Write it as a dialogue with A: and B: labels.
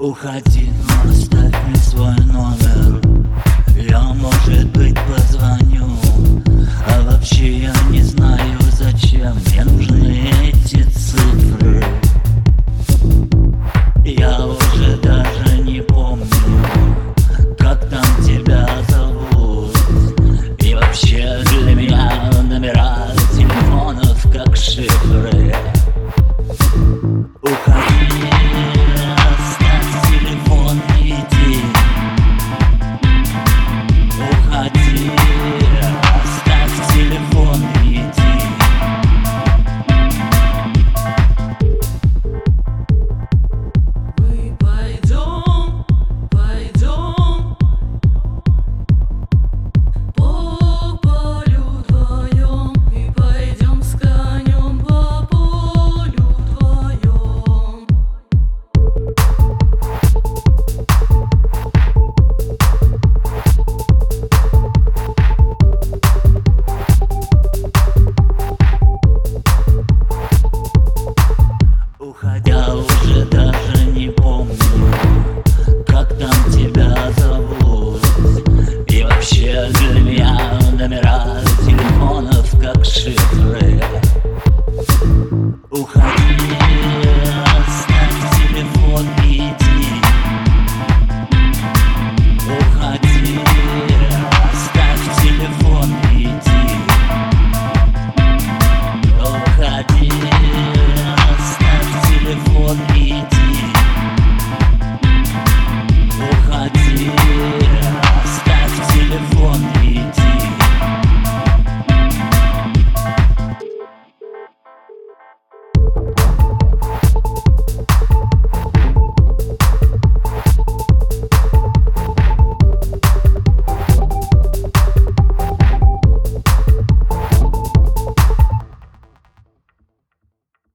A: Уходи, но оставь мне свой номер. Я, может быть, позвоню. А вообще я не знаю, зачем мне нужны эти цифры. Я уже даже не помню Как там тебя зовут. И вообще для меня номера телефонов как шифры. лимонов, как шифры Уходи.